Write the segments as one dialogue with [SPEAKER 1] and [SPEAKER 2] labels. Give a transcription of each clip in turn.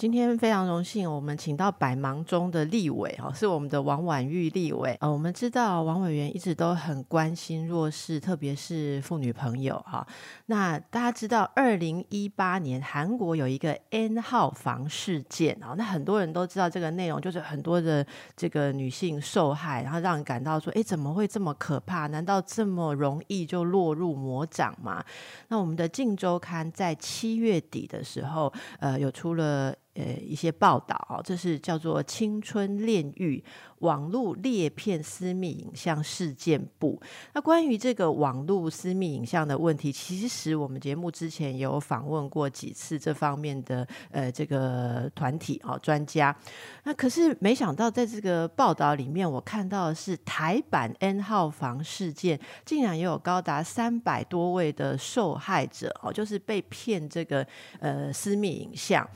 [SPEAKER 1] 今天非常荣幸，我们请到百忙中的立委哦，是我们的王婉玉立委。呃，我们知道王委员一直都很关心弱势，特别是妇女朋友哈。那大家知道，二零一八年韩国有一个 N 号房事件啊，那很多人都知道这个内容，就是很多的这个女性受害，然后让人感到说，哎，怎么会这么可怕？难道这么容易就落入魔掌吗？那我们的《镜周刊》在七月底的时候，呃，有出了。呃，一些报道这是叫做“青春炼狱”网络裂片私密影像事件部。那关于这个网络私密影像的问题，其实我们节目之前有访问过几次这方面的呃这个团体哦专家。那可是没想到，在这个报道里面，我看到的是台版 N 号房事件，竟然也有高达三百多位的受害者哦，就是被骗这个呃私密影像。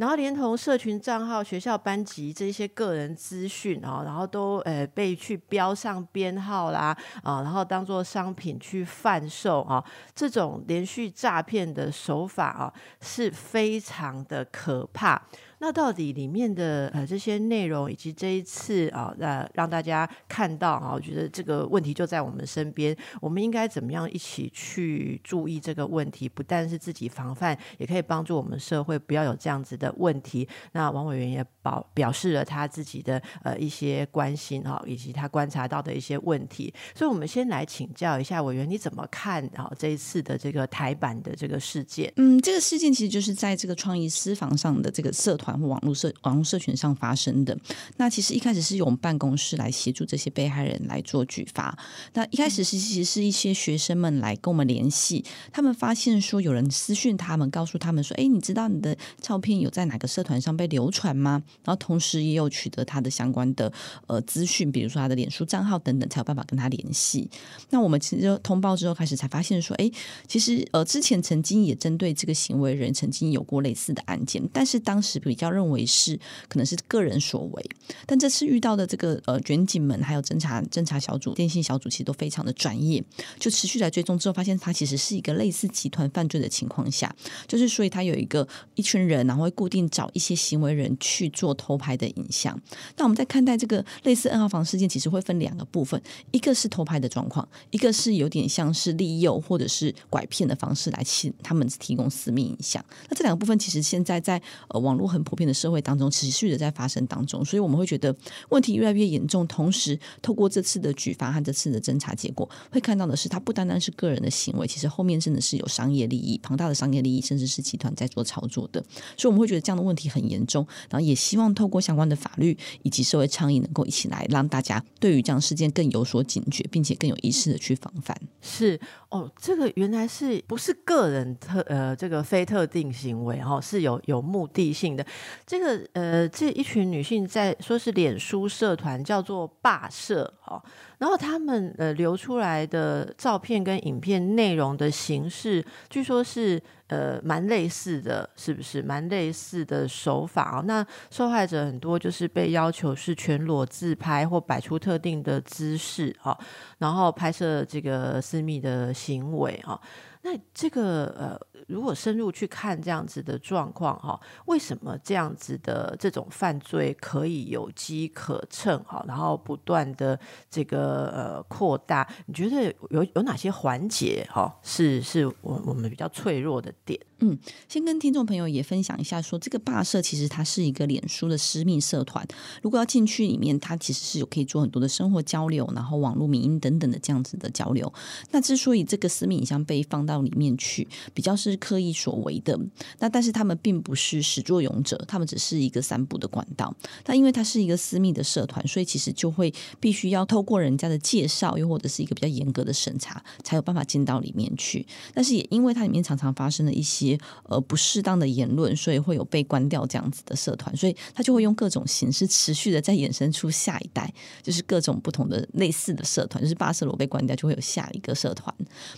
[SPEAKER 1] 然后连同社群账号、学校班级这些个人资讯啊，然后都呃被去标上编号啦啊，然后当做商品去贩售啊，这种连续诈骗的手法啊是非常的可怕。那到底里面的呃这些内容，以及这一次啊，呃让大家看到啊，我觉得这个问题就在我们身边，我们应该怎么样一起去注意这个问题？不但是自己防范，也可以帮助我们社会不要有这样子的问题。那王委员也表表示了他自己的呃一些关心哈，以及他观察到的一些问题。所以，我们先来请教一下委员，你怎么看啊这一次的这个台版的这个事件？
[SPEAKER 2] 嗯，这个事件其实就是在这个创意私房上的这个社团。或网络社网络社群上发生的，那其实一开始是由我们办公室来协助这些被害人来做举发。那一开始是其实是一些学生们来跟我们联系，他们发现说有人私讯他们，告诉他们说：“哎，你知道你的照片有在哪个社团上被流传吗？”然后同时也有取得他的相关的呃资讯，比如说他的脸书账号等等，才有办法跟他联系。那我们其实通报之后开始才发现说：“哎，其实呃之前曾经也针对这个行为人曾经有过类似的案件，但是当时比较。”认为是可能是个人所为，但这次遇到的这个呃卷警们还有侦查侦查小组、电信小组其实都非常的专业，就持续来追踪之后，发现他其实是一个类似集团犯罪的情况下，就是所以他有一个一群人，然后会固定找一些行为人去做偷拍的影像。那我们在看待这个类似 N 号房事件，其实会分两个部分，一个是偷拍的状况，一个是有点像是利诱或者是拐骗的方式来请他们提供私密影像。那这两个部分其实现在在呃网络很普遍的社会当中持续的在发生当中，所以我们会觉得问题越来越严重。同时，透过这次的举发和这次的侦查结果，会看到的是，它不单单是个人的行为，其实后面真的是有商业利益、庞大的商业利益，甚至是集团在做操作的。所以，我们会觉得这样的问题很严重。然后，也希望透过相关的法律以及社会倡议，能够一起来让大家对于这样事件更有所警觉，并且更有意识的去防范。
[SPEAKER 1] 是哦，这个原来是不是个人特呃这个非特定行为哈，是有有目的性的。这个呃，这一群女性在说是脸书社团叫做霸社哦，然后他们呃流出来的照片跟影片内容的形式，据说是呃蛮类似的，是不是？蛮类似的手法哦。那受害者很多就是被要求是全裸自拍或摆出特定的姿势哦，然后拍摄这个私密的行为哦。那这个呃，如果深入去看这样子的状况哈，为什么这样子的这种犯罪可以有机可乘哈，然后不断的这个呃扩大？你觉得有有哪些环节哈，是是我我们比较脆弱的点？
[SPEAKER 2] 嗯，先跟听众朋友也分享一下，说这个霸社其实它是一个脸书的私密社团，如果要进去里面，它其实是有可以做很多的生活交流，然后网络、民音等等的这样子的交流。那之所以这个私密影像被放到里面去，比较是刻意所为的，那但是他们并不是始作俑者，他们只是一个散布的管道。那因为它是一个私密的社团，所以其实就会必须要透过人家的介绍，又或者是一个比较严格的审查，才有办法进到里面去。但是也因为它里面常常发生了一些。些呃不适当的言论，所以会有被关掉这样子的社团，所以他就会用各种形式持续的在衍生出下一代，就是各种不同的类似的社团，就是巴塞罗被关掉就会有下一个社团。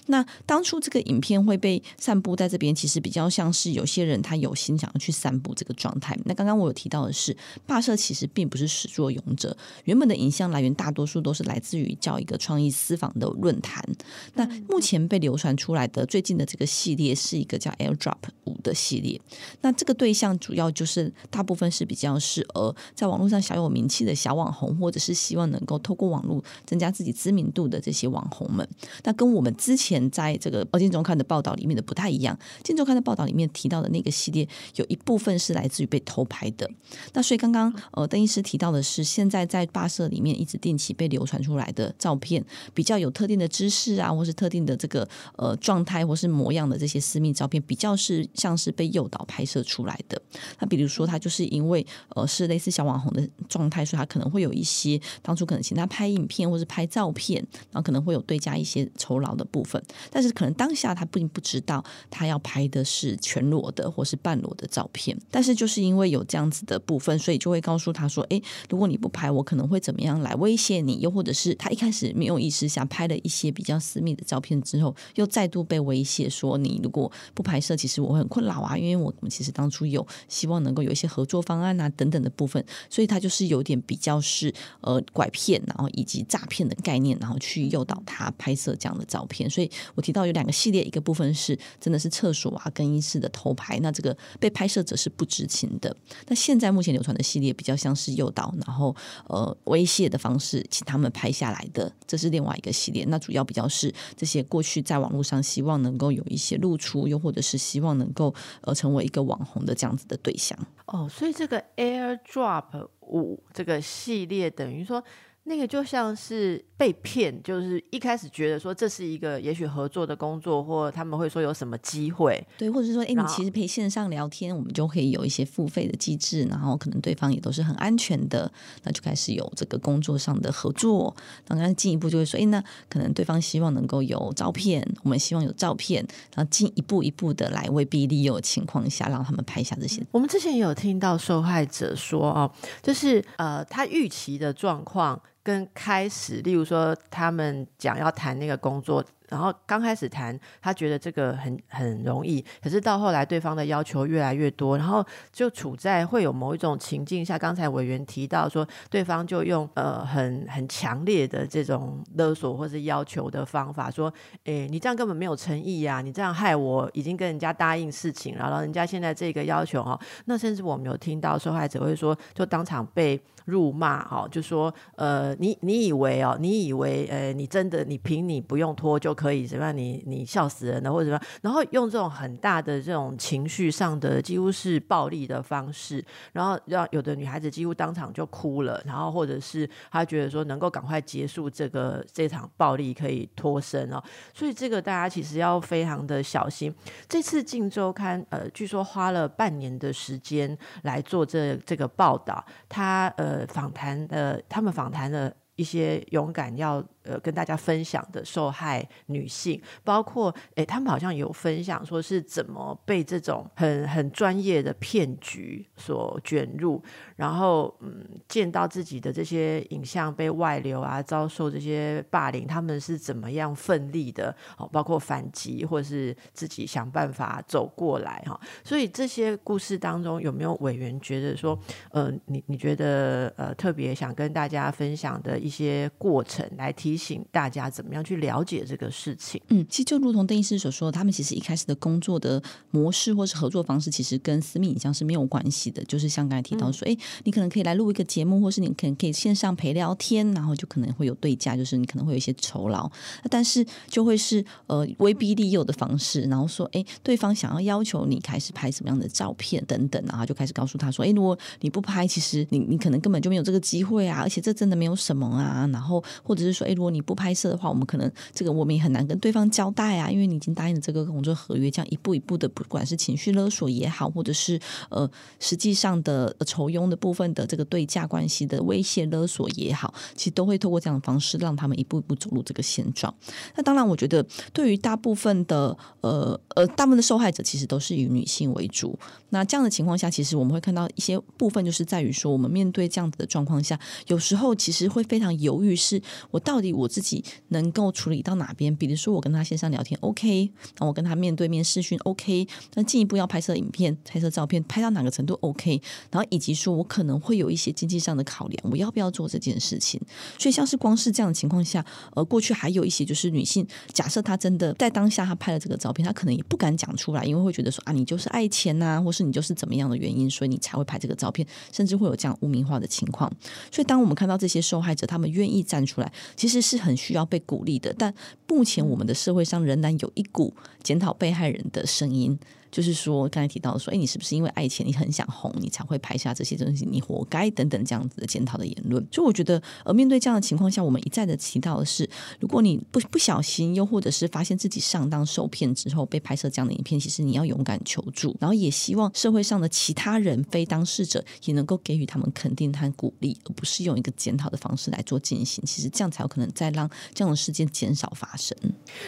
[SPEAKER 2] 那当初这个影片会被散布在这边，其实比较像是有些人他有心想要去散布这个状态。那刚刚我有提到的是，霸社其实并不是始作俑者，原本的影像来源大多数都是来自于叫一个创意私房的论坛。那目前被流传出来的最近的这个系列是一个叫 Drop 五的系列。那这个对象主要就是大部分是比较适合在网络上小有名气的小网红，或者是希望能够透过网络增加自己知名度的这些网红们。那跟我们之前在这个《金周刊》的报道里面的不太一样，《金周刊》的报道里面提到的那个系列有一部分是来自于被偷拍的。那所以刚刚呃邓医师提到的是，现在在霸社里面一直定期被流传出来的照片，比较有特定的知识啊，或是特定的这个呃状态或是模样的这些私密照片，比较是像是被诱导拍摄出来的。那比如说他就是因为呃是类似小网红的状态，所以他可能会有一些当初可能请他拍影片或是拍照片，然后可能会有对加一些酬劳的部分，但是可能当下他并不知道他要拍的是全裸的或是半裸的照片，但是就是因为有这样子的部分，所以就会告诉他说：“哎，如果你不拍，我可能会怎么样来威胁你？又或者是他一开始没有意识想拍了一些比较私密的照片之后，又再度被威胁说你如果不拍摄，其实我很困扰啊，因为我们其实当初有希望能够有一些合作方案啊等等的部分，所以他就是有点比较是呃拐骗，然后以及诈骗的概念，然后去诱导他拍摄这样的照片。所以我提到有两个系列，一个部分是真的是厕所啊更衣室的偷拍，那这个被拍摄者是不知情的。那现在目前流传的系列比较像是诱导，然后呃威胁的方式，请他们拍下来的，这是另外一个系列。那主要比较是这些过去在网络上希望能够有一些露出，又或者是希望能够呃成为一个网红的这样子的对象。
[SPEAKER 1] 哦，所以这个 AirDrop 五这个系列等于说。那个就像是被骗，就是一开始觉得说这是一个也许合作的工作，或他们会说有什么机会，
[SPEAKER 2] 对，或者是说，哎，你其实可以线上聊天，我们就可以有一些付费的机制，然后可能对方也都是很安全的，那就开始有这个工作上的合作。然后进一步就会说，哎，那可能对方希望能够有照片，我们希望有照片，然后进一步一步的来威逼利诱的情况下，让他们拍下这些。
[SPEAKER 1] 我们之前有听到受害者说，哦，就是呃，他预期的状况。跟开始，例如说，他们讲要谈那个工作。然后刚开始谈，他觉得这个很很容易，可是到后来对方的要求越来越多，然后就处在会有某一种情境下。刚才委员提到说，对方就用呃很很强烈的这种勒索或是要求的方法，说，诶，你这样根本没有诚意呀，你这样害我已经跟人家答应事情了，然后人家现在这个要求哦，那甚至我们有听到受害者会说，就当场被辱骂哈，就说，呃，你你以为哦，你以为呃，你真的你凭你不用拖就。可以怎么样？你你笑死人了，或者什么？然后用这种很大的这种情绪上的，几乎是暴力的方式，然后让有的女孩子几乎当场就哭了，然后或者是她觉得说能够赶快结束这个这场暴力，可以脱身哦。所以这个大家其实要非常的小心。这次《镜周刊》呃，据说花了半年的时间来做这这个报道，他呃访谈的，他们访谈的一些勇敢要。呃，跟大家分享的受害女性，包括诶，他们好像有分享说是怎么被这种很很专业的骗局所卷入，然后嗯，见到自己的这些影像被外流啊，遭受这些霸凌，他们是怎么样奋力的哦，包括反击或是自己想办法走过来哈。所以这些故事当中，有没有委员觉得说，呃，你你觉得呃特别想跟大家分享的一些过程来提？提醒大家怎么样去了解这个事情。
[SPEAKER 2] 嗯，其实就如同邓医师所说，他们其实一开始的工作的模式或是合作方式，其实跟私密影像是没有关系的。就是像刚才提到说，哎，你可能可以来录一个节目，或是你可能可以线上陪聊天，然后就可能会有对价，就是你可能会有一些酬劳。但是就会是呃威逼利诱的方式，然后说，哎，对方想要要求你开始拍什么样的照片等等，然后就开始告诉他说，哎，如果你不拍，其实你你可能根本就没有这个机会啊，而且这真的没有什么啊，然后或者是说，哎，如果你不拍摄的话，我们可能这个我们也很难跟对方交代啊，因为你已经答应了这个工作合约，这样一步一步的，不管是情绪勒索也好，或者是呃实际上的酬庸的部分的这个对价关系的威胁勒索也好，其实都会透过这样的方式让他们一步一步走入这个现状。那当然，我觉得对于大部分的呃呃大部分的受害者，其实都是以女性为主。那这样的情况下，其实我们会看到一些部分，就是在于说，我们面对这样子的状况下，有时候其实会非常犹豫，是我到底我自己能够处理到哪边？比如说，我跟他线上聊天，OK，那我跟他面对面视讯，OK，那进一步要拍摄影片、拍摄照片，拍到哪个程度 OK？然后以及说我可能会有一些经济上的考量，我要不要做这件事情？所以，像是光是这样的情况下，呃，过去还有一些就是女性，假设她真的在当下她拍了这个照片，她可能也不敢讲出来，因为会觉得说啊，你就是爱钱呐，或是。你就是怎么样的原因，所以你才会拍这个照片，甚至会有这样污名化的情况。所以，当我们看到这些受害者，他们愿意站出来，其实是很需要被鼓励的。但目前我们的社会上仍然有一股检讨被害人的声音。就是说，刚才提到说，哎，你是不是因为爱钱，你很想红，你才会拍下这些东西？你活该等等这样子的检讨的言论。所以我觉得，呃，面对这样的情况下，我们一再的提到的是，如果你不不小心，又或者是发现自己上当受骗之后被拍摄这样的影片，其实你要勇敢求助，然后也希望社会上的其他人非当事者也能够给予他们肯定和鼓励，而不是用一个检讨的方式来做进行。其实这样才有可能再让这样的事件减少发生。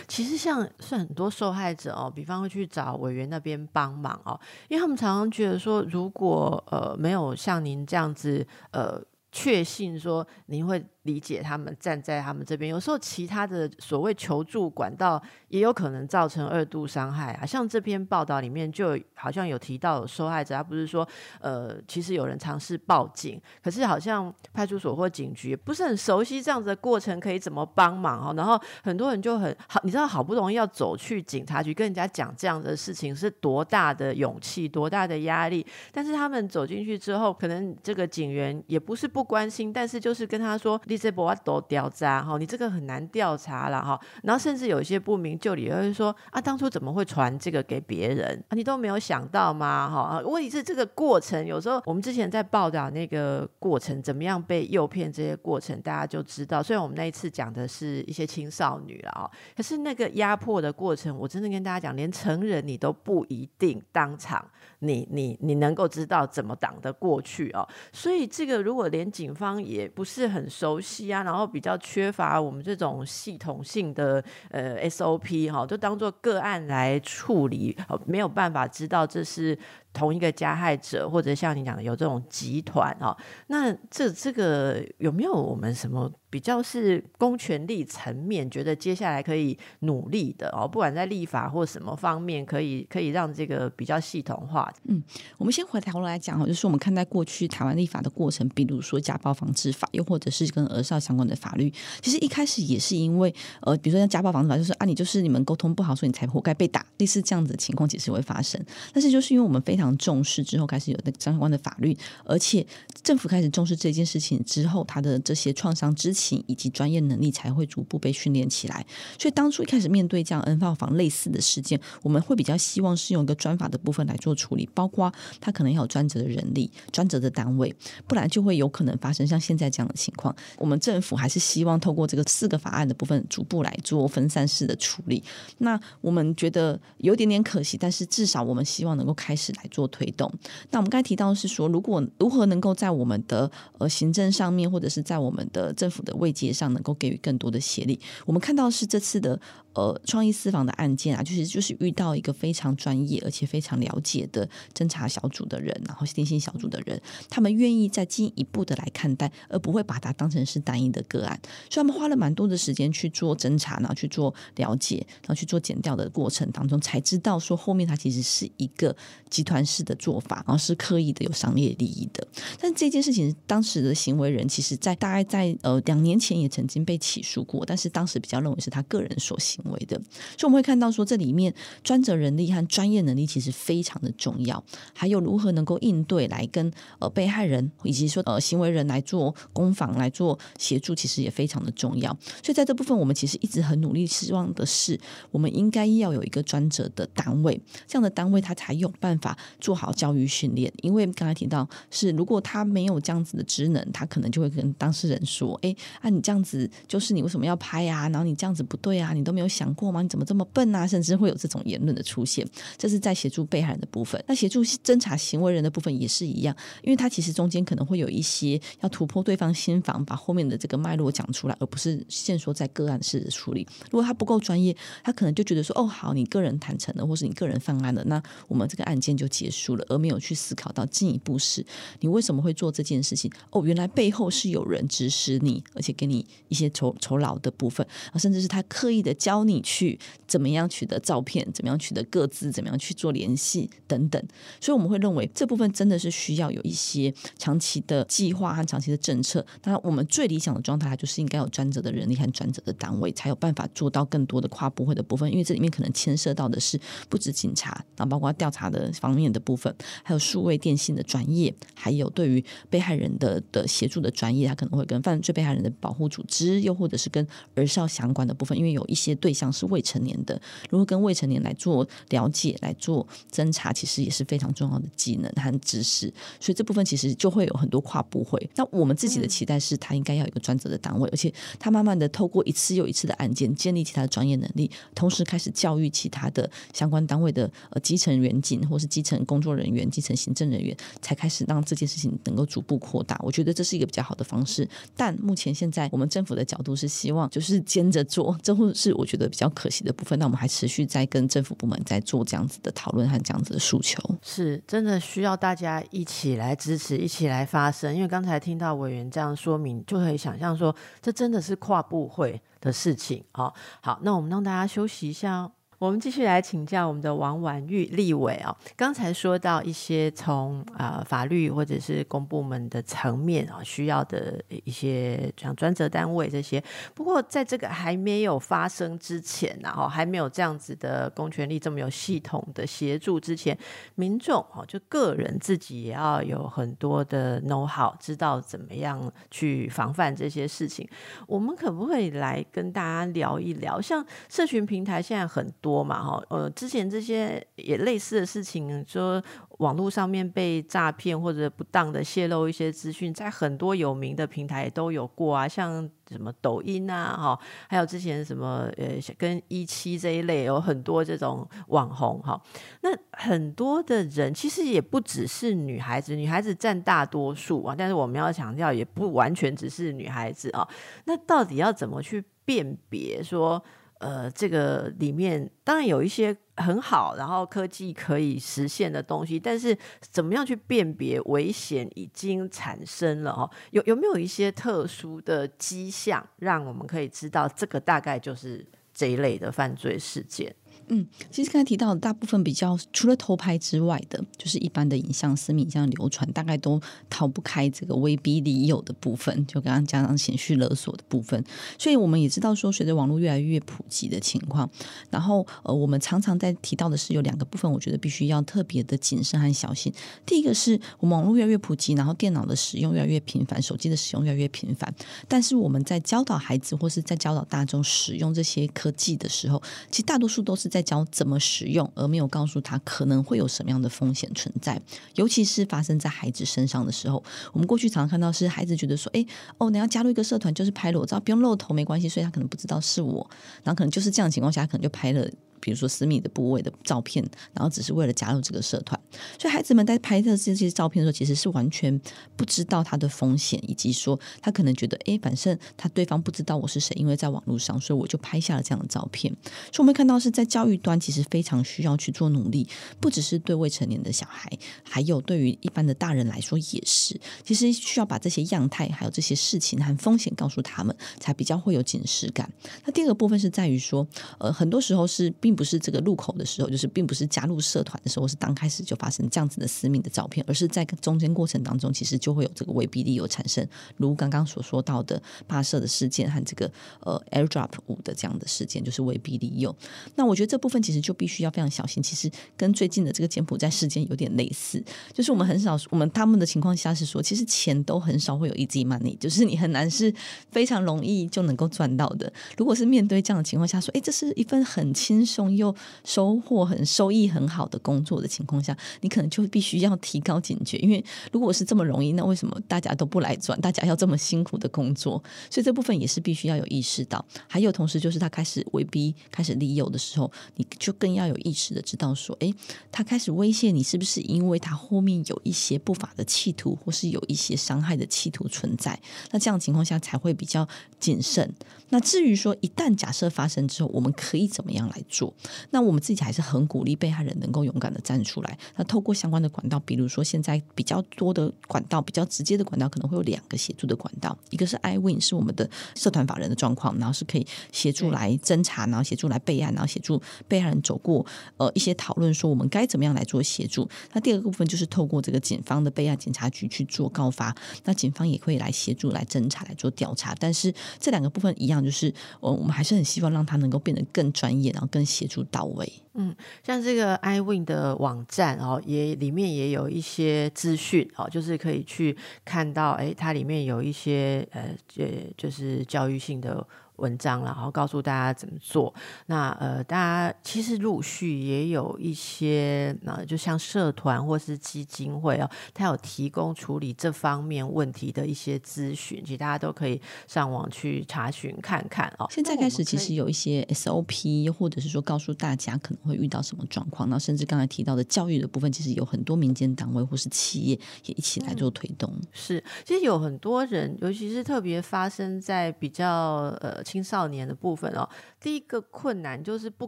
[SPEAKER 1] 其实像是很多受害者哦，比方会去找委员那边。帮忙哦，因为他们常常觉得说，如果呃没有像您这样子呃确信说您会。理解他们站在他们这边，有时候其他的所谓求助管道也有可能造成二度伤害啊。像这篇报道里面就好像有提到受害者，他不是说呃，其实有人尝试报警，可是好像派出所或警局不是很熟悉这样子的过程，可以怎么帮忙哦？然后很多人就很好，你知道好不容易要走去警察局跟人家讲这样的事情是多大的勇气，多大的压力？但是他们走进去之后，可能这个警员也不是不关心，但是就是跟他说。你这波都调查哈，你这个很难调查了哈。然后甚至有一些不明就理由是说啊，当初怎么会传这个给别人啊？你都没有想到吗？哈，问题是这个过程，有时候我们之前在报道那个过程，怎么样被诱骗这些过程，大家就知道。虽然我们那一次讲的是一些青少女了啊，可是那个压迫的过程，我真的跟大家讲，连成人你都不一定当场。你你你能够知道怎么挡得过去哦？所以这个如果连警方也不是很熟悉啊，然后比较缺乏我们这种系统性的呃 SOP 哈，就当做个案来处理，没有办法知道这是。同一个加害者，或者像你讲的有这种集团哈，那这这个有没有我们什么比较是公权力层面觉得接下来可以努力的哦？不管在立法或什么方面，可以可以让这个比较系统化。
[SPEAKER 2] 嗯，我们先回头来讲哦，就是我们看待过去台湾立法的过程，比如说家暴防治法，又或者是跟儿少相关的法律，其实一开始也是因为呃，比如说像家暴防治法，就是啊，你就是你们沟通不好，所以你才活该被打，类似这样子的情况其实会发生。但是就是因为我们非常重视之后，开始有那相关的法律，而且政府开始重视这件事情之后，他的这些创伤之前情以及专业能力才会逐步被训练起来。所以当初一开始面对这样 N 号房类似的事件，我们会比较希望是用一个专法的部分来做处理，包括他可能要有专责的人力、专责的单位，不然就会有可能发生像现在这样的情况。我们政府还是希望透过这个四个法案的部分，逐步来做分散式的处理。那我们觉得有点点可惜，但是至少我们希望能够开始来。做推动，那我们刚才提到是说，如果如何能够在我们的呃行政上面，或者是在我们的政府的位阶上，能够给予更多的协力。我们看到是这次的呃创意私房的案件啊，就是就是遇到一个非常专业而且非常了解的侦查小组的人，然后电信小组的人，他们愿意再进一步的来看待，而不会把它当成是单一的个案。所以他们花了蛮多的时间去做侦查，然后去做了解，然后去做检调的过程当中，才知道说后面它其实是一个集团。式的做法，然后是刻意的有商业利益的。但这件事情当时的行为人，其实在大概在呃两年前也曾经被起诉过，但是当时比较认为是他个人所行为的。所以我们会看到说，这里面专责人力和专业能力其实非常的重要，还有如何能够应对来跟呃被害人以及说呃行为人来做攻防来做协助，其实也非常的重要。所以在这部分，我们其实一直很努力，希望的是我们应该要有一个专责的单位，这样的单位他才有办法做好教育训练。因为刚才提到是，如果他没有这样子的职能，他可能就会跟当事人说：“哎，啊，你这样子就是你为什么要拍啊？然后你这样子不对啊，你都没有想过吗？你怎么这么笨啊？”甚至会有这种言论的出现。这是在协助被害人的部分，那协助侦查行为人的部分也是一样，因为他其实中间可能会有一些要突破对方心防，把后面的这个脉络讲出来，而不是限说在个案式的处理。如果他不够专业，他可能就觉得说：“哦，好，你个人坦诚了，或是你个人犯案了，那我们这个案件就结束了。”而没有去思考到进一步是，你为什么会做这件事情？哦，原来背后是有人指使你，而且给你一些酬酬劳的部分，甚至是他刻意的教你去怎么样取得照片，怎么样取得各自，怎么样去做联系等等。所以我们会认为这部分真的是需要有一些长期的计划和长期的政策。当然，我们最理想的状态就是应该有专责的人力和专责的单位，才有办法做到更多的跨部会的部分。因为这里面可能牵涉到的是不止警察，然后包括调查的方面的部分。还有数位电信的专业，还有对于被害人的的协助的专业，他可能会跟犯罪被害人的保护组织，又或者是跟儿少相关的部分，因为有一些对象是未成年的，如果跟未成年来做了解、来做侦查，其实也是非常重要的技能和知识。所以这部分其实就会有很多跨部会。那我们自己的期待是，他应该要有一个专责的单位，而且他慢慢的透过一次又一次的案件，建立起他的专业能力，同时开始教育其他的相关单位的呃基层员警或是基层工作人员。基层行政人员才开始让这件事情能够逐步扩大，我觉得这是一个比较好的方式。但目前现在我们政府的角度是希望就是兼着做，这会是我觉得比较可惜的部分。那我们还持续在跟政府部门在做这样子的讨论和这样子的诉求，
[SPEAKER 1] 是真的需要大家一起来支持，一起来发声。因为刚才听到委员这样说明，就可以想象说，这真的是跨部会的事情啊。好，那我们让大家休息一下。我们继续来请教我们的王婉玉立委哦。刚才说到一些从啊法律或者是公部门的层面啊需要的一些像专责单位这些。不过在这个还没有发生之前呢，哦还没有这样子的公权力这么有系统的协助之前，民众哦就个人自己也要有很多的 know how，知道怎么样去防范这些事情。我们可不可以来跟大家聊一聊？像社群平台现在很。多嘛哈，呃，之前这些也类似的事情，说网络上面被诈骗或者不当的泄露一些资讯，在很多有名的平台都有过啊，像什么抖音啊哈，还有之前什么呃跟一期这一类有很多这种网红哈，那很多的人其实也不只是女孩子，女孩子占大多数啊，但是我们要强调，也不完全只是女孩子啊，那到底要怎么去辨别说？呃，这个里面当然有一些很好，然后科技可以实现的东西，但是怎么样去辨别危险已经产生了？哈，有有没有一些特殊的迹象，让我们可以知道这个大概就是这一类的犯罪事件？
[SPEAKER 2] 嗯，其实刚才提到的大部分比较除了偷拍之外的，就是一般的影像、私密影像流传，大概都逃不开这个威逼利诱的部分，就刚刚讲到情绪勒索的部分。所以我们也知道说，随着网络越来越普及的情况，然后呃，我们常常在提到的是有两个部分，我觉得必须要特别的谨慎和小心。第一个是我们网络越来越普及，然后电脑的使用越来越频繁，手机的使用越来越频繁，但是我们在教导孩子或是在教导大众使用这些科技的时候，其实大多数都是。在教怎么使用，而没有告诉他可能会有什么样的风险存在，尤其是发生在孩子身上的时候。我们过去常常看到是孩子觉得说：“哎，哦，你要加入一个社团，就是拍裸照，不用露头没关系。”所以他可能不知道是我，然后可能就是这样的情况下，可能就拍了。比如说私密的部位的照片，然后只是为了加入这个社团，所以孩子们在拍摄这些照片的时候，其实是完全不知道他的风险，以及说他可能觉得，哎，反正他对方不知道我是谁，因为在网络上，所以我就拍下了这样的照片。所以我们看到是在教育端，其实非常需要去做努力，不只是对未成年的小孩，还有对于一般的大人来说也是。其实需要把这些样态，还有这些事情和风险告诉他们，才比较会有警示感。那第二个部分是在于说，呃，很多时候是并。不是这个入口的时候，就是并不是加入社团的时候是刚开始就发生这样子的私密的照片，而是在中间过程当中，其实就会有这个威逼利诱产生，如刚刚所说到的霸社的事件和这个呃 AirDrop 五的这样的事件，就是威逼利诱。那我觉得这部分其实就必须要非常小心，其实跟最近的这个柬埔寨事件有点类似，就是我们很少我们他们的情况下是说，其实钱都很少会有 easy money，就是你很难是非常容易就能够赚到的。如果是面对这样的情况下说，哎，这是一份很轻松又收获很收益很好的工作的情况下，你可能就必须要提高警觉，因为如果是这么容易，那为什么大家都不来转？大家要这么辛苦的工作？所以这部分也是必须要有意识到。还有同时就是他开始威逼、开始利诱的时候，你就更要有意识的知道说，哎，他开始威胁你，是不是因为他后面有一些不法的企图，或是有一些伤害的企图存在？那这样情况下才会比较谨慎。那至于说，一旦假设发生之后，我们可以怎么样来做？那我们自己还是很鼓励被害人能够勇敢的站出来。那透过相关的管道，比如说现在比较多的管道，比较直接的管道，可能会有两个协助的管道，一个是 iWin，是我们的社团法人的状况，然后是可以协助来侦查，然后协助来备案，然后协助被害人走过呃一些讨论，说我们该怎么样来做协助。那第二个部分就是透过这个警方的备案检察局去做告发，那警方也会来协助来侦查来做调查。但是这两个部分一样，就是呃我们还是很希望让他能够变得更专业，然后更协助到位。
[SPEAKER 1] 嗯，像这个 iWin 的网站哦，也里面也有一些资讯哦，就是可以去看到，哎，它里面有一些呃，就就是教育性的。文章，然后告诉大家怎么做。那呃，大家其实陆续也有一些，那就像社团或是基金会哦，它有提供处理这方面问题的一些咨询，其实大家都可以上网去查询看看哦。
[SPEAKER 2] 现在开始其实有一些 SOP，或者是说告诉大家可能会遇到什么状况，然后甚至刚才提到的教育的部分，其实有很多民间单位或是企业也一起来做推动。
[SPEAKER 1] 是，其实有很多人，尤其是特别发生在比较呃。青少年的部分哦，第一个困难就是不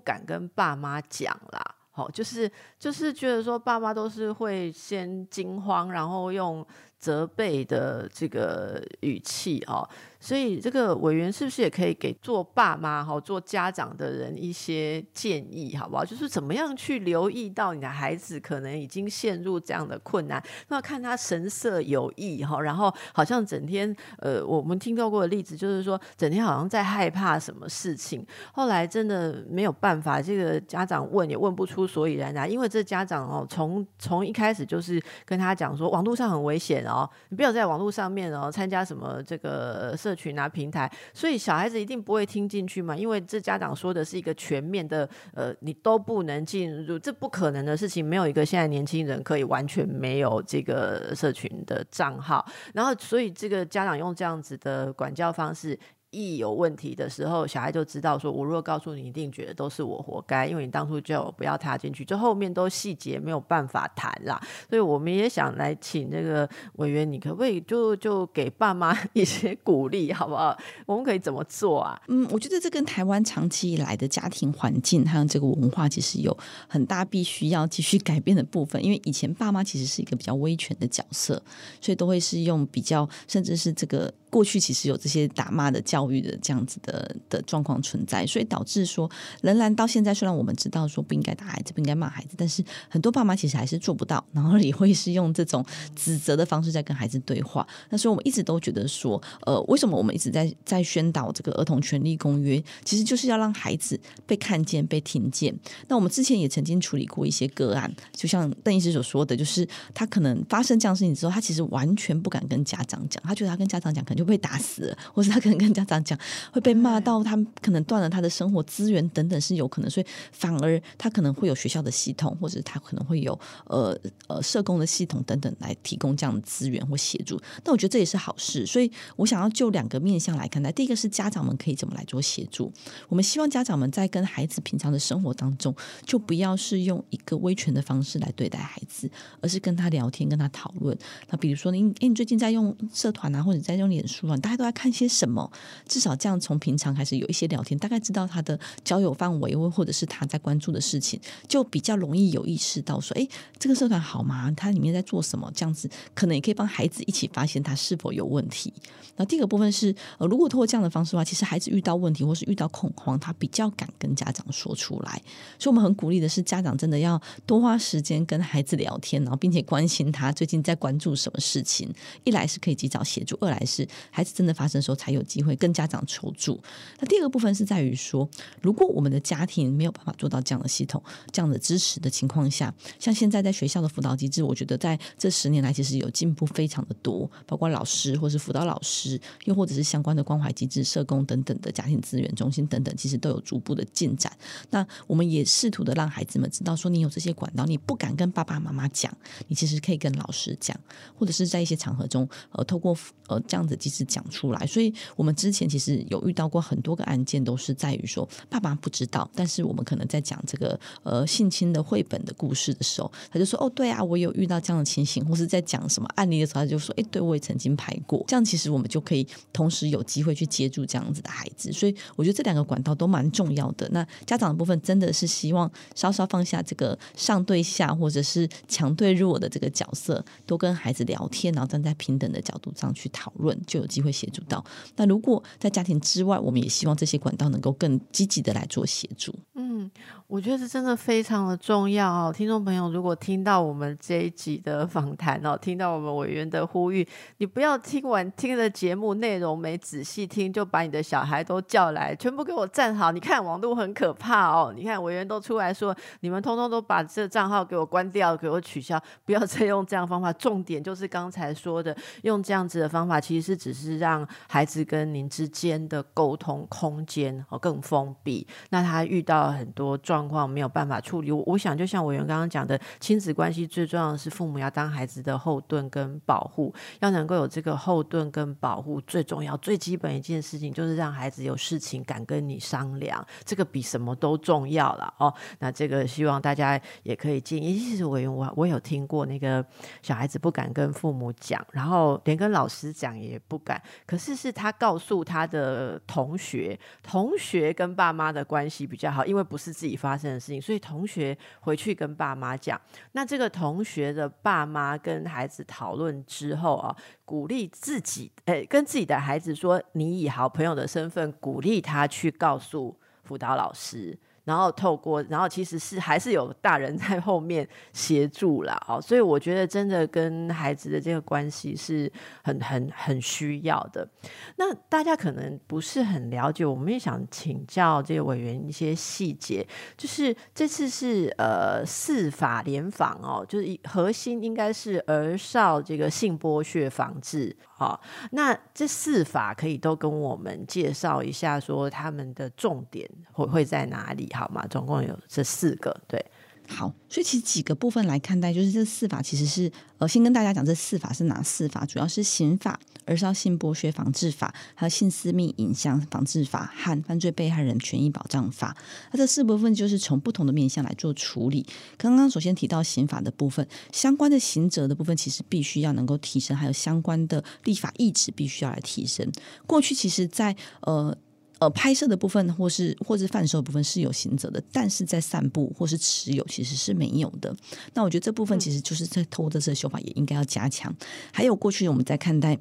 [SPEAKER 1] 敢跟爸妈讲啦，好，就是就是觉得说爸妈都是会先惊慌，然后用责备的这个语气哦。所以这个委员是不是也可以给做爸妈哈、做家长的人一些建议，好不好？就是怎么样去留意到你的孩子可能已经陷入这样的困难，那看他神色有异哈，然后好像整天呃，我们听到过的例子就是说，整天好像在害怕什么事情，后来真的没有办法，这个家长问也问不出所以然啊，因为这家长哦，从从一开始就是跟他讲说，网络上很危险哦，你不要在网络上面哦参加什么这个社。群啊平台，所以小孩子一定不会听进去嘛，因为这家长说的是一个全面的，呃，你都不能进入，这不可能的事情，没有一个现在年轻人可以完全没有这个社群的账号，然后所以这个家长用这样子的管教方式。一有问题的时候，小孩就知道说，我如果告诉你，一定觉得都是我活该，因为你当初叫我不要踏进去，就后面都细节没有办法谈啦。所以我们也想来请这个委员，你可不可以就就给爸妈 一些鼓励，好不好？我们可以怎么做啊？
[SPEAKER 2] 嗯，我觉得这跟台湾长期以来的家庭环境还有这个文化，其实有很大必须要继续改变的部分。因为以前爸妈其实是一个比较威权的角色，所以都会是用比较，甚至是这个。过去其实有这些打骂的教教育的这样子的的状况存在，所以导致说，仍然到现在，虽然我们知道说不应该打孩子，不应该骂孩子，但是很多爸妈其实还是做不到，然后也会是用这种指责的方式在跟孩子对话。那所以我们一直都觉得说，呃，为什么我们一直在在宣导这个儿童权利公约，其实就是要让孩子被看见、被听见。那我们之前也曾经处理过一些个案，就像邓医师所说的，就是他可能发生这样事情之后，他其实完全不敢跟家长讲，他觉得他跟家长讲可能就。被打死了，或是他可能跟家长讲会被骂到，他可能断了他的生活资源等等是有可能，所以反而他可能会有学校的系统，或者他可能会有呃呃社工的系统等等来提供这样的资源或协助。那我觉得这也是好事，所以我想要就两个面向来看待。第一个是家长们可以怎么来做协助？我们希望家长们在跟孩子平常的生活当中，就不要是用一个威权的方式来对待孩子，而是跟他聊天，跟他讨论。那比如说，你哎，你最近在用社团啊，或者在用脸书啊。大家都在看些什么？至少这样从平常开始有一些聊天，大概知道他的交友范围，或或者是他在关注的事情，就比较容易有意识到说，哎，这个社团好吗？它里面在做什么？这样子可能也可以帮孩子一起发现他是否有问题。那第二个部分是，呃，如果通过这样的方式的话，其实孩子遇到问题或是遇到恐慌，他比较敢跟家长说出来。所以，我们很鼓励的是，家长真的要多花时间跟孩子聊天，然后并且关心他最近在关注什么事情。一来是可以及早协助，二来是孩子真的发生的时候才有机会跟家长求助。那第二个部分是在于说，如果我们的家庭没有办法做到这样的系统、这样的支持的情况下，像现在在学校的辅导机制，我觉得在这十年来其实有进步非常的多，包括老师或是辅导老师，又或者是相关的关怀机制、社工等等的家庭资源中心等等，其实都有逐步的进展。那我们也试图的让孩子们知道，说你有这些管道，你不敢跟爸爸妈妈讲，你其实可以跟老师讲，或者是在一些场合中，呃，透过呃这样子机制讲出来。所以，我们之前其实有遇到过很多个案件，都是在于说爸爸不知道，但是我们可能在讲这个呃性侵的绘本的故事的时候，他就说：“哦，对啊，我有遇到这样的情形。”或是在讲什么案例的时候，他就说：“哎，对我也曾经拍过。”这样其实我们就可以同时有机会去接住这样子的孩子。所以，我觉得这两个管道都蛮重要的。那家长的部分真的是希望稍稍放下这个上对下或者是强对弱的这个角色，多跟孩子聊天，然后站在平等的角度上去讨论，就有机会协助到。那如果在家庭之外，我们也希望这些管道能够更积极的来做协助。
[SPEAKER 1] 嗯，我觉得这真的非常的重要哦。听众朋友，如果听到我们这一集的访谈哦，听到我们委员的呼吁，你不要听完听的节目内容没仔细听，就把你的小孩都叫来，全部给我站好。你看网络很可怕哦，你看委员都出来说，你们通通都把这账号给我关掉，给我取消，不要再用这样方法。重点就是刚才说的，用这样子的方法，其实只是让孩子跟您之间的沟通空间哦更封闭。那他遇到很多状况没有办法处理，我我想就像委员刚刚讲的，亲子关系最重要的是父母要当孩子的后盾跟保护，要能够有这个后盾跟保护，最重要最基本一件事情就是让孩子有事情敢跟你商量，这个比什么都重要了哦。那这个希望大家也可以建议，其实委员我我有听过那个小孩子不敢跟父母讲，然后连跟老师讲也不敢，可是是他告诉他的同学，同学跟爸妈的关系比较好，因为不是自己发生的事情，所以同学回去跟爸妈讲。那这个同学的爸妈跟孩子讨论之后啊，鼓励自己，诶，跟自己的孩子说，你以好朋友的身份鼓励他去告诉辅导老师。然后透过，然后其实是还是有大人在后面协助啦，哦，所以我觉得真的跟孩子的这个关系是很很很需要的。那大家可能不是很了解，我们也想请教这个委员一些细节，就是这次是呃四法联防哦，就是核心应该是儿少这个性剥削防治。好，那这四法可以都跟我们介绍一下，说他们的重点会会在哪里，好嘛？总共有这四个，对。
[SPEAKER 2] 好，所以其实几个部分来看待，就是这四法其实是呃，先跟大家讲这四法是哪四法，主要是刑法、而是要性剥削防治法、还有性私密影像防治法和犯罪被害人权益保障法。那这四部分就是从不同的面向来做处理。刚刚首先提到刑法的部分，相关的刑责的部分，其实必须要能够提升，还有相关的立法意志必须要来提升。过去其实，在呃。呃，拍摄的部分或是或是贩售的部分是有刑责的，但是在散布或是持有其实是没有的。那我觉得这部分其实就是在偷的这个修法也应该要加强。还有过去我们在看待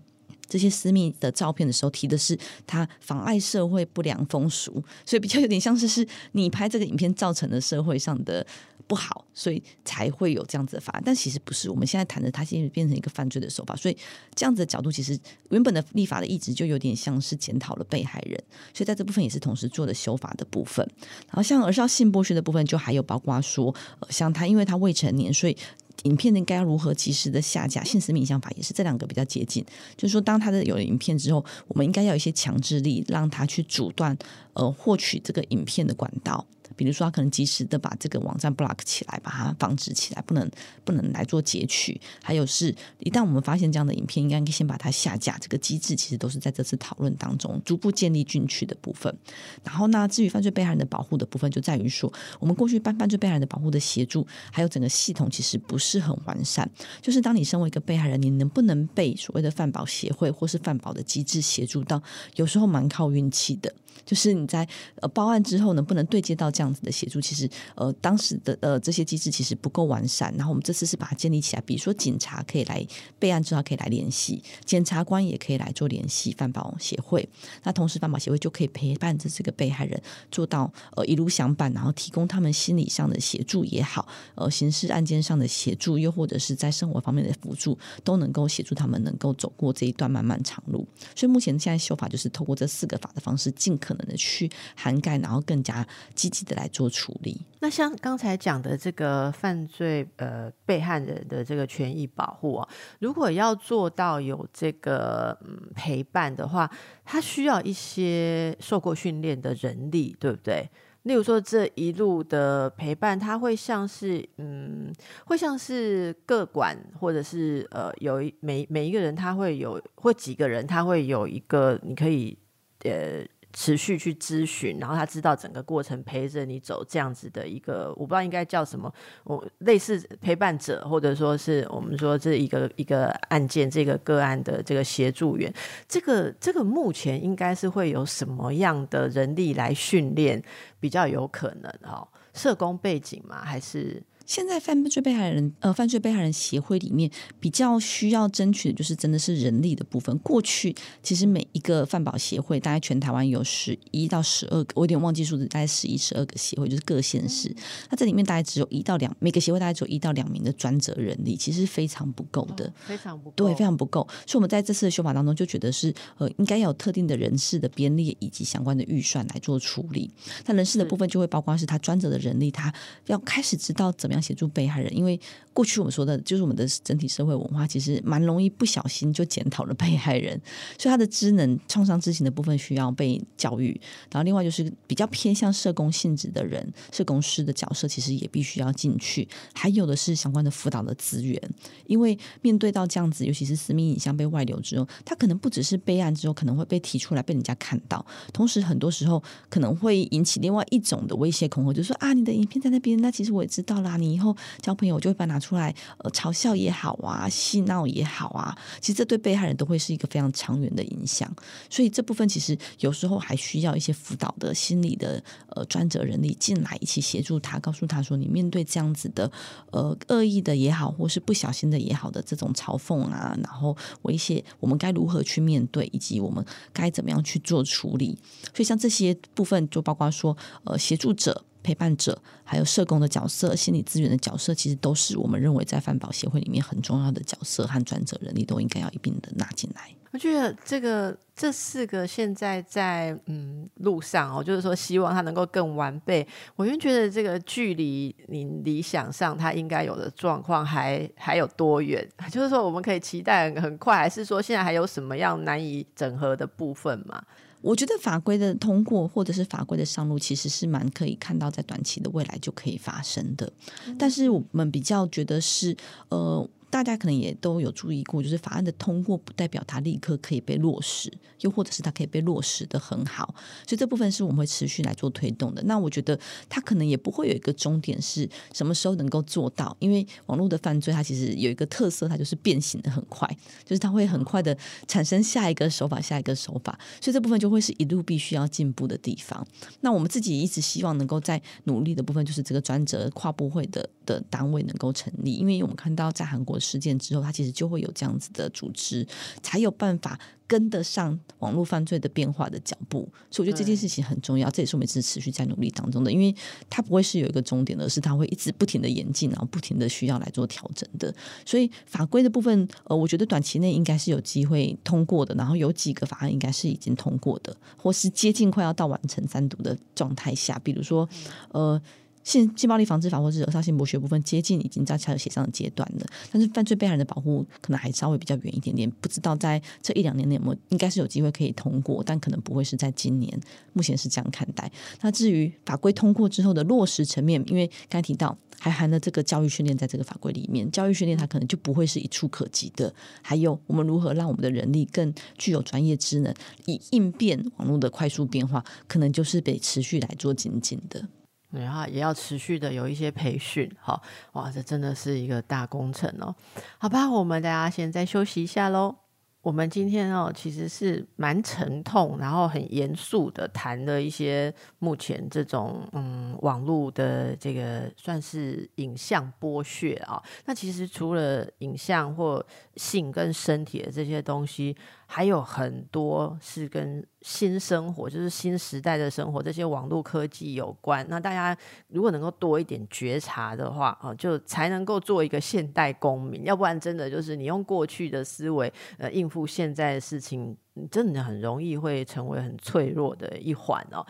[SPEAKER 2] 这些私密的照片的时候，提的是它妨碍社会不良风俗，所以比较有点像是是你拍这个影片造成的社会上的。不好，所以才会有这样子的法案。但其实不是，我们现在谈的，它现在变成一个犯罪的手法。所以这样子的角度，其实原本的立法的意志就有点像是检讨了被害人。所以在这部分也是同时做的修法的部分。然后像而少性剥削的部分，就还有包括说，像他因为他未成年，所以影片应该要如何及时的下架？现实影像法也是这两个比较接近。就是说，当他的有了影片之后，我们应该要有一些强制力，让他去阻断呃获取这个影片的管道。比如说他可能及时的把这个网站 block 起来，把它防止起来，不能不能来做截取。还有是一旦我们发现这样的影片，应该先把它下架。这个机制其实都是在这次讨论当中逐步建立进去的部分。然后呢，至于犯罪被害人的保护的部分，就在于说，我们过去办犯罪被害人的保护的协助，还有整个系统其实不是是很完善。就是当你身为一个被害人，你能不能被所谓的饭保协会或是饭保的机制协助到，有时候蛮靠运气的。就是你在呃报案之后能不能对接到这样子的协助，其实呃当时的呃这些机制其实不够完善。然后我们这次是把它建立起来，比如说警察可以来备案之后可以来联系，检察官也可以来做联系，饭保协会。那同时饭保协会就可以陪伴着这个被害人做到呃一路相伴，然后提供他们心理上的协助也好，呃刑事案件上的协助，又或者是在生活方面的辅助，都能够协助他们能够走过这一段漫漫长路。所以目前现在修法就是透过这四个法的方式，尽可能的去涵盖，然后更加积极的来做处理。
[SPEAKER 1] 那像刚才讲的这个犯罪呃被害人的这个权益保护啊，如果要做到有这个嗯陪伴的话，他需要一些受过训练的人力，对不对？例如说这一路的陪伴，他会像是嗯，会像是各管或者是呃有一每每一个人他会有或几个人他会有一个你可以呃。持续去咨询，然后他知道整个过程陪着你走这样子的一个，我不知道应该叫什么，我类似陪伴者，或者说是我们说这一个一个案件这个个案的这个协助员，这个这个目前应该是会有什么样的人力来训练比较有可能哦？社工背景吗？还是？
[SPEAKER 2] 现在犯罪被害人呃犯罪被害人协会里面比较需要争取的就是真的是人力的部分。过去其实每一个犯保协会大概全台湾有十一到十二个，我有点忘记数字，大概十一十二个协会就是各县市。那这里面大概只有一到两每个协会大概只有一到两名的专责人力，其实非常不够的，
[SPEAKER 1] 非常不够，
[SPEAKER 2] 对，非常不够。所以我们在这次的修法当中就觉得是呃应该要有特定的人事的编列以及相关的预算来做处理。那人事的部分就会包括是他专责的人力，他要开始知道怎么样。协助被害人，因为过去我们说的就是我们的整体社会文化，其实蛮容易不小心就检讨了被害人，所以他的知能创伤知情的部分需要被教育。然后另外就是比较偏向社工性质的人，社工师的角色其实也必须要进去。还有的是相关的辅导的资源，因为面对到这样子，尤其是私密影像被外流之后，他可能不只是备案之后可能会被提出来被人家看到，同时很多时候可能会引起另外一种的威胁恐吓，就是说啊，你的影片在那边，那其实我也知道啦，你你以后交朋友，就会把它拿出来，呃，嘲笑也好啊，戏闹也好啊，其实这对被害人都会是一个非常长远的影响。所以这部分其实有时候还需要一些辅导的心理的呃专责人力进来一起协助他，告诉他说，你面对这样子的呃恶意的也好，或是不小心的也好的这种嘲讽啊，然后威胁，我们该如何去面对，以及我们该怎么样去做处理。所以像这些部分，就包括说呃协助者。陪伴者，还有社工的角色、心理资源的角色，其实都是我们认为在饭保协会里面很重要的角色和专责人力，都应该要一并的纳进来。
[SPEAKER 1] 我觉得这个这四个现在在嗯路上哦，就是说希望它能够更完备。我就觉得这个距离你理想上它应该有的状况还还有多远？就是说我们可以期待很快，还是说现在还有什么样难以整合的部分嘛？
[SPEAKER 2] 我觉得法规的通过或者是法规的上路，其实是蛮可以看到在短期的未来就可以发生的。但是我们比较觉得是呃。大家可能也都有注意过，就是法案的通过不代表它立刻可以被落实，又或者是它可以被落实的很好，所以这部分是我们会持续来做推动的。那我觉得它可能也不会有一个终点是什么时候能够做到，因为网络的犯罪它其实有一个特色，它就是变形的很快，就是它会很快的产生下一个手法，下一个手法，所以这部分就会是一路必须要进步的地方。那我们自己一直希望能够在努力的部分，就是这个专责跨部会的的单位能够成立，因为我们看到在韩国。事件之后，它其实就会有这样子的组织，才有办法跟得上网络犯罪的变化的脚步。所以我觉得这件事情很重要，这也是我们一直持续在努力当中的。因为它不会是有一个终点，而是它会一直不停的演进，然后不停的需要来做调整的。所以法规的部分，呃，我觉得短期内应该是有机会通过的。然后有几个法案应该是已经通过的，或是接近快要到完成三读的状态下，比如说，呃。性性暴力防治法或者惹杀性剥削部分接近已经在才协商的阶段了，但是犯罪被害人的保护可能还稍微比较远一点点，不知道在这一两年内有没有应该是有机会可以通过，但可能不会是在今年，目前是这样看待。那至于法规通过之后的落实层面，因为刚才提到还含了这个教育训练在这个法规里面，教育训练它可能就不会是一触可及的。还有我们如何让我们的人力更具有专业职能，以应变网络的快速变化，可能就是得持续来做精进的。
[SPEAKER 1] 然后也要持续的有一些培训，好哇，这真的是一个大工程哦。好吧，我们大家先再休息一下喽。我们今天哦，其实是蛮沉痛，然后很严肃的谈了一些目前这种嗯网络的这个算是影像剥削啊。那其实除了影像或性跟身体的这些东西。还有很多是跟新生活，就是新时代的生活，这些网络科技有关。那大家如果能够多一点觉察的话，啊，就才能够做一个现代公民。要不然，真的就是你用过去的思维，呃，应付现在的事情，你真的很容易会成为很脆弱的一环哦。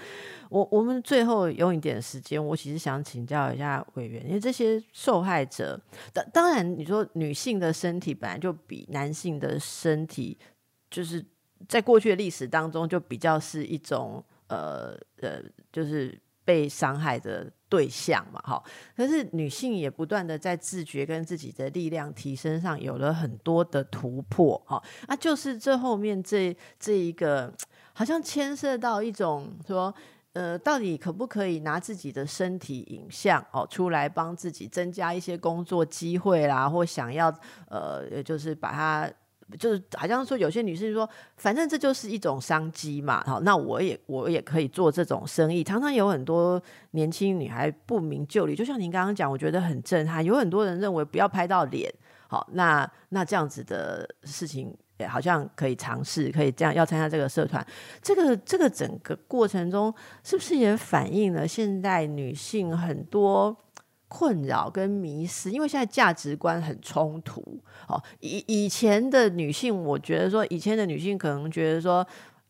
[SPEAKER 1] 我我们最后用一点时间，我其实想请教一下委员，因为这些受害者，当当然，你说女性的身体本来就比男性的身体。就是在过去的历史当中，就比较是一种呃呃，就是被伤害的对象嘛，哈。可是女性也不断的在自觉跟自己的力量提升上有了很多的突破，哈。那就是这后面这这一个，好像牵涉到一种说，呃，到底可不可以拿自己的身体影像哦出来帮自己增加一些工作机会啦，或想要呃，就是把它。就是好像说有些女生说，反正这就是一种商机嘛，好，那我也我也可以做这种生意。常常有很多年轻女孩不明就里，就像您刚刚讲，我觉得很震撼。有很多人认为不要拍到脸，好，那那这样子的事情好像可以尝试，可以这样要参加这个社团。这个这个整个过程中，是不是也反映了现在女性很多？困扰跟迷失，因为现在价值观很冲突。哦，以以前的女性，我觉得说，以前的女性可能觉得说。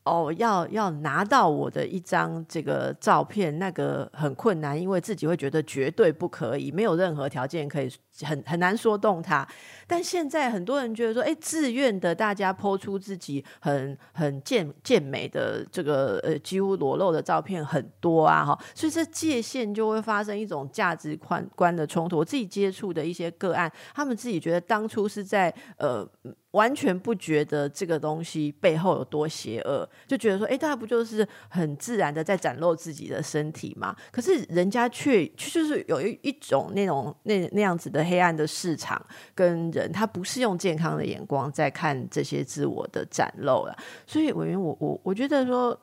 [SPEAKER 1] 哦，要要拿到我的一张这个照片，那个很困难，因为自己会觉得绝对不可以，没有任何条件可以很很难说动他。但现在很多人觉得说，哎，自愿的大家抛出自己很很健健美的这个呃几乎裸露的照片很多啊，哈，所以这界限就会发生一种价值观观的冲突。我自己接触的一些个案，他们自己觉得当初是在呃。完全不觉得这个东西背后有多邪恶，就觉得说，哎，大家不就是很自然的在展露自己的身体吗？可是人家却就是有一一种那种那那样子的黑暗的市场跟人，他不是用健康的眼光在看这些自我的展露了。所以委员，我我我觉得说。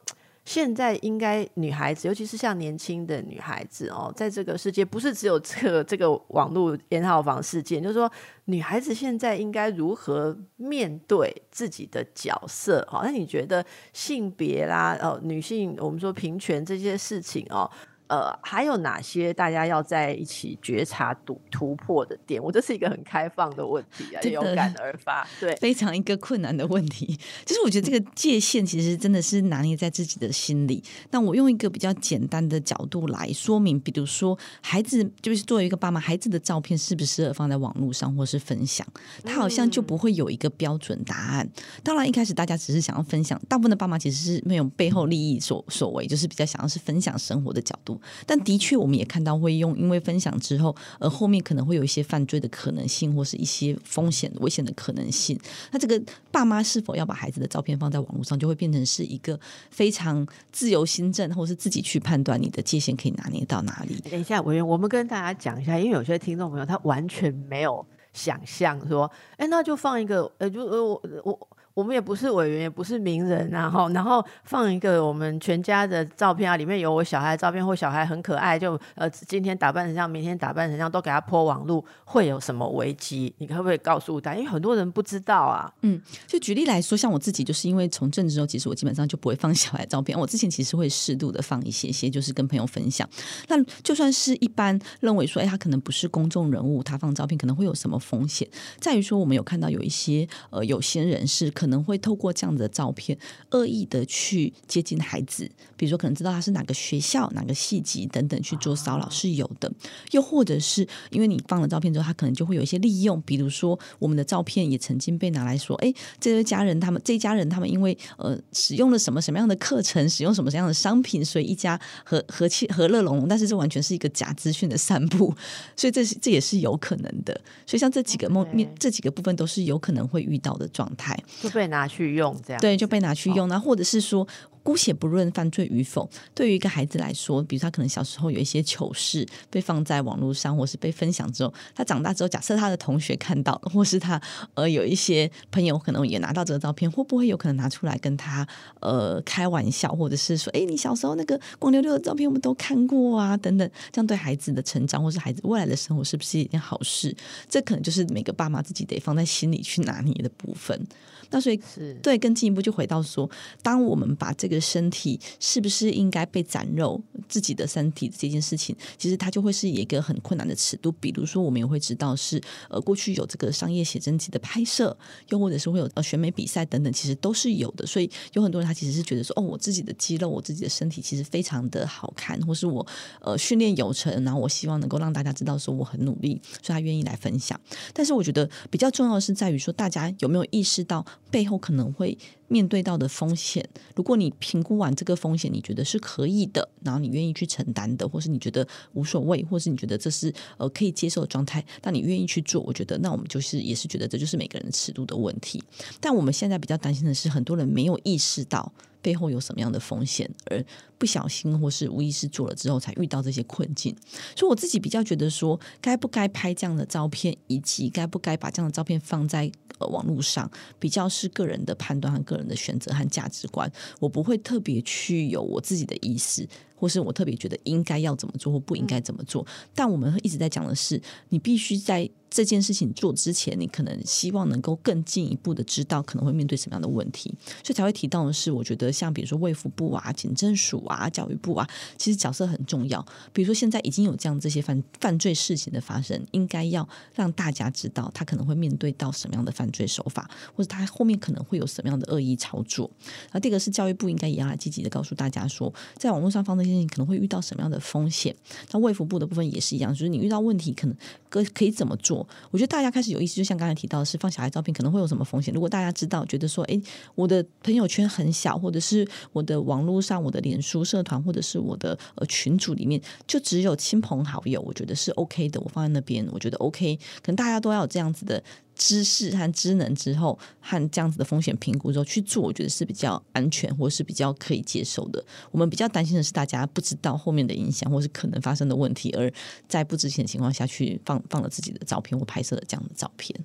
[SPEAKER 1] 现在应该女孩子，尤其是像年轻的女孩子哦，在这个世界不是只有这个这个网络烟号房事件，就是说女孩子现在应该如何面对自己的角色？好，那你觉得性别啦，哦，女性，我们说平权这些事情哦。呃，还有哪些大家要在一起觉察突突破的点？我这是一个很开放的问题啊，有感而发，对，
[SPEAKER 2] 非常一个困难的问题。就是我觉得这个界限其实真的是拿捏在自己的心里。那我用一个比较简单的角度来说明，比如说孩子就是作为一个爸妈，孩子的照片适不适合放在网络上或是分享？他好像就不会有一个标准答案。当然一开始大家只是想要分享，大部分的爸妈其实是没有背后利益所所为，就是比较想要是分享生活的角度。但的确，我们也看到会用，因为分享之后，而后面可能会有一些犯罪的可能性，或是一些风险、危险的可能性。那这个爸妈是否要把孩子的照片放在网络上，就会变成是一个非常自由心证，或是自己去判断你的界限可以拿捏到哪里。
[SPEAKER 1] 等一下，委员，我们跟大家讲一下，因为有些听众朋友他完全没有想象说，哎，那就放一个，呃，就呃，我我。我们也不是委员，也不是名人，然后然后放一个我们全家的照片啊，里面有我小孩的照片，或小孩很可爱，就呃今天打扮成这样，明天打扮成这样，都给他泼网路，会有什么危机？你可不可以告诉大家？因为很多人不知道啊。
[SPEAKER 2] 嗯，就举例来说，像我自己，就是因为从政之后，其实我基本上就不会放小孩照片。我之前其实会适度的放一些些，就是跟朋友分享。那就算是一般认为说，哎，他可能不是公众人物，他放照片可能会有什么风险？在于说，我们有看到有一些呃有心人士。可能会透过这样子的照片，恶意的去接近孩子，比如说可能知道他是哪个学校、哪个系级等等去做骚扰是有的，又或者是因为你放了照片之后，他可能就会有一些利用，比如说我们的照片也曾经被拿来说，哎，这位家人他们这一家人他们因为呃使用了什么什么样的课程，使用什么什么样的商品，所以一家和和气和乐融融，但是这完全是一个假资讯的散布，所以这是这也是有可能的，所以像这几个梦面这几个部分都是有可能会遇到的状态，
[SPEAKER 1] 被拿去用这样，
[SPEAKER 2] 对，就被拿去用，那或者是说。姑且不论犯罪与否，对于一个孩子来说，比如他可能小时候有一些糗事被放在网络上，或是被分享之后，他长大之后，假设他的同学看到，或是他呃有一些朋友可能也拿到这个照片，会不会有可能拿出来跟他呃开玩笑，或者是说，哎，你小时候那个光溜溜的照片我们都看过啊，等等，这样对孩子的成长或是孩子未来的生活是不是一件好事？这可能就是每个爸妈自己得放在心里去拿捏的部分。那所以是对，更进一步就回到说，当我们把这个身体是不是应该被斩肉自己的身体这件事情，其实它就会是一个很困难的尺度。比如说，我们也会知道是呃，过去有这个商业写真集的拍摄，又或者是会有呃选美比赛等等，其实都是有的。所以有很多人他其实是觉得说，哦，我自己的肌肉，我自己的身体其实非常的好看，或是我呃训练有成，然后我希望能够让大家知道说我很努力，所以他愿意来分享。但是我觉得比较重要的是在于说，大家有没有意识到？背后可能会面对到的风险，如果你评估完这个风险，你觉得是可以的，然后你愿意去承担的，或是你觉得无所谓，或是你觉得这是呃可以接受的状态，那你愿意去做，我觉得那我们就是也是觉得这就是每个人尺度的问题。但我们现在比较担心的是，很多人没有意识到背后有什么样的风险，而不小心或是无意识做了之后，才遇到这些困境。所以我自己比较觉得说，该不该拍这样的照片，以及该不该把这样的照片放在。网络上比较是个人的判断和个人的选择和价值观，我不会特别去有我自己的意思。或是我特别觉得应该要怎么做或不应该怎么做，但我们一直在讲的是，你必须在这件事情做之前，你可能希望能够更进一步的知道可能会面对什么样的问题，所以才会提到的是，我觉得像比如说卫福部啊、警政署啊、教育部啊，其实角色很重要。比如说现在已经有这样这些犯犯罪事情的发生，应该要让大家知道他可能会面对到什么样的犯罪手法，或者他后面可能会有什么样的恶意操作。然后第二个是教育部应该也要来积极的告诉大家说，在网络上放那些。可能会遇到什么样的风险？那卫福部的部分也是一样，就是你遇到问题，可能可可以怎么做？我觉得大家开始有意思，就像刚才提到的是放小孩照片，可能会有什么风险？如果大家知道，觉得说，哎，我的朋友圈很小，或者是我的网络上、我的脸书社团，或者是我的呃群组里面，就只有亲朋好友，我觉得是 OK 的，我放在那边，我觉得 OK。可能大家都要有这样子的。知识和知能之后，和这样子的风险评估之后去做，我觉得是比较安全，或是比较可以接受的。我们比较担心的是，大家不知道后面的影响，或是可能发生的问题，而在不知情的情况下去放放了自己的照片或拍摄了这样的照片。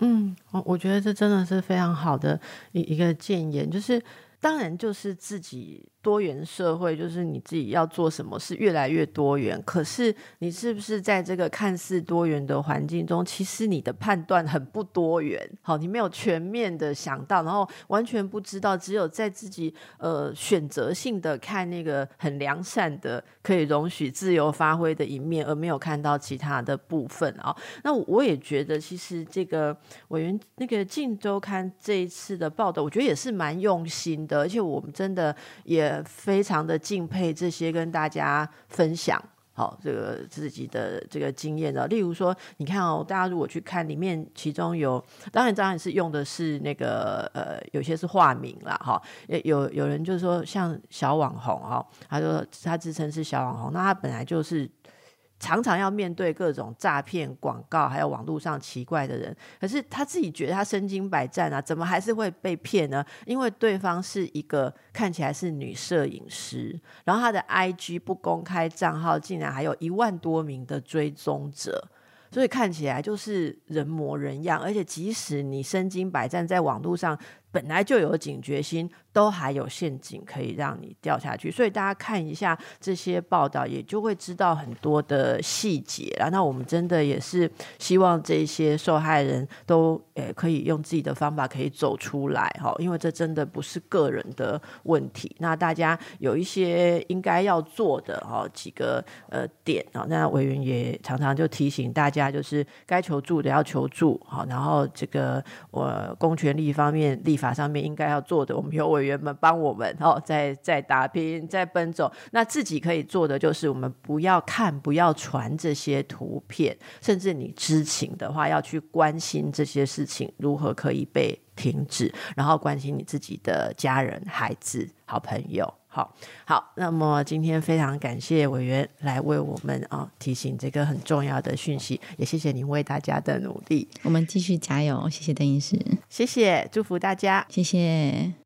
[SPEAKER 1] 嗯，我我觉得这真的是非常好的一一个建言，就是当然就是自己。多元社会就是你自己要做什么是越来越多元，可是你是不是在这个看似多元的环境中，其实你的判断很不多元？好，你没有全面的想到，然后完全不知道，只有在自己呃选择性的看那个很良善的可以容许自由发挥的一面，而没有看到其他的部分啊。那我也觉得，其实这个委员那个《镜周刊》这一次的报道，我觉得也是蛮用心的，而且我们真的也。非常的敬佩这些跟大家分享好这个自己的这个经验的，例如说，你看哦，大家如果去看里面，其中有当然当然是用的是那个呃，有些是化名啦，哈，有有人就是说像小网红哈，他说他自称是小网红，那他本来就是。常常要面对各种诈骗广告，还有网络上奇怪的人，可是他自己觉得他身经百战啊，怎么还是会被骗呢？因为对方是一个看起来是女摄影师，然后他的 IG 不公开账号竟然还有一万多名的追踪者，所以看起来就是人模人样，而且即使你身经百战，在网络上本来就有警觉心。都还有陷阱可以让你掉下去，所以大家看一下这些报道，也就会知道很多的细节了。那我们真的也是希望这些受害人都呃可以用自己的方法可以走出来哈，因为这真的不是个人的问题。那大家有一些应该要做的哈几个呃点啊，那委员也常常就提醒大家，就是该求助的要求助好，然后这个我公权力方面立。法上面应该要做的，我们有委员们帮我们哦，在在打拼，在奔走。那自己可以做的就是，我们不要看，不要传这些图片，甚至你知情的话，要去关心这些事情如何可以被停止，然后关心你自己的家人、孩子、好朋友。好好，那么今天非常感谢委员来为我们啊提醒这个很重要的讯息，也谢谢您为大家的努力。
[SPEAKER 2] 我们继续加油，谢谢邓医师，
[SPEAKER 1] 谢谢，祝福大家，
[SPEAKER 2] 谢谢。